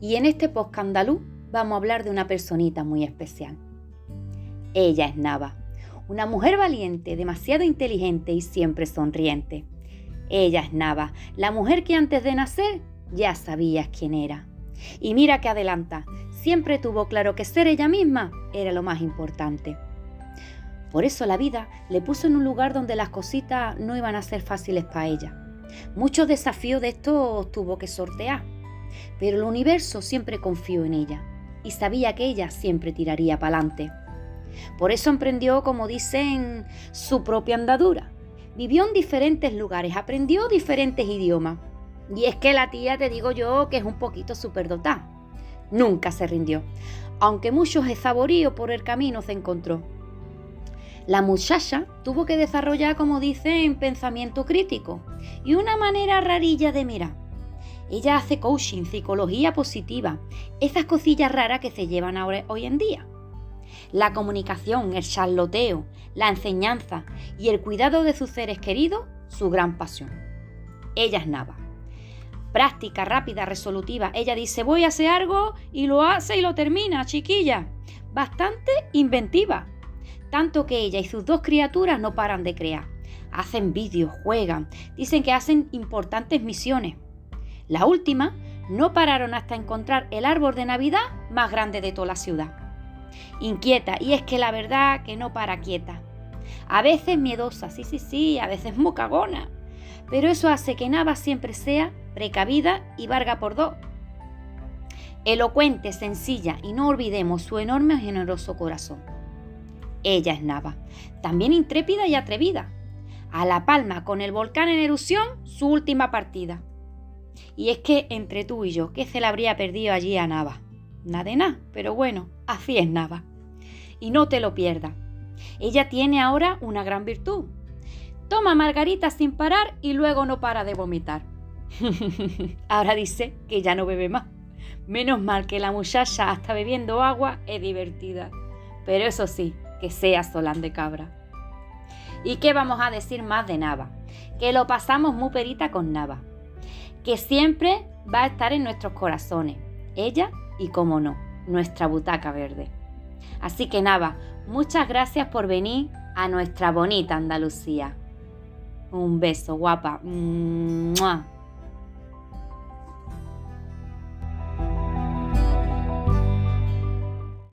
Y en este post andaluz vamos a hablar de una personita muy especial. Ella es Nava, una mujer valiente, demasiado inteligente y siempre sonriente. Ella es Nava, la mujer que antes de nacer ya sabías quién era. Y mira que adelanta, siempre tuvo claro que ser ella misma era lo más importante. Por eso la vida le puso en un lugar donde las cositas no iban a ser fáciles para ella. Muchos desafíos de esto tuvo que sortear pero el universo siempre confió en ella y sabía que ella siempre tiraría para adelante. Por eso emprendió, como dicen, su propia andadura. Vivió en diferentes lugares, aprendió diferentes idiomas. Y es que la tía, te digo yo, que es un poquito superdotada. Nunca se rindió, aunque muchos esaboríos por el camino se encontró. La muchacha tuvo que desarrollar, como dicen, pensamiento crítico y una manera rarilla de mirar ella hace coaching, psicología positiva, esas cosillas raras que se llevan ahora hoy en día. La comunicación, el charloteo, la enseñanza y el cuidado de sus seres queridos, su gran pasión. Ella es Nava. Práctica, rápida, resolutiva. Ella dice voy a hacer algo y lo hace y lo termina, chiquilla. Bastante inventiva. Tanto que ella y sus dos criaturas no paran de crear. Hacen vídeos, juegan, dicen que hacen importantes misiones. La última no pararon hasta encontrar el árbol de Navidad más grande de toda la ciudad. Inquieta, y es que la verdad que no para quieta. A veces miedosa, sí, sí, sí, a veces muy cagona. Pero eso hace que Nava siempre sea precavida y varga por dos. Elocuente, sencilla y no olvidemos su enorme y generoso corazón. Ella es Nava, también intrépida y atrevida. A La Palma, con el volcán en erupción, su última partida. Y es que entre tú y yo, ¿qué se le habría perdido allí a Nava? Nada de nada, pero bueno, así es Nava. Y no te lo pierdas. Ella tiene ahora una gran virtud. Toma margarita sin parar y luego no para de vomitar. ahora dice que ya no bebe más. Menos mal que la muchacha hasta bebiendo agua es divertida. Pero eso sí, que sea solán de cabra. ¿Y qué vamos a decir más de Nava? Que lo pasamos muy perita con Nava que siempre va a estar en nuestros corazones, ella y, como no, nuestra butaca verde. Así que nada, muchas gracias por venir a nuestra bonita Andalucía. Un beso, guapa.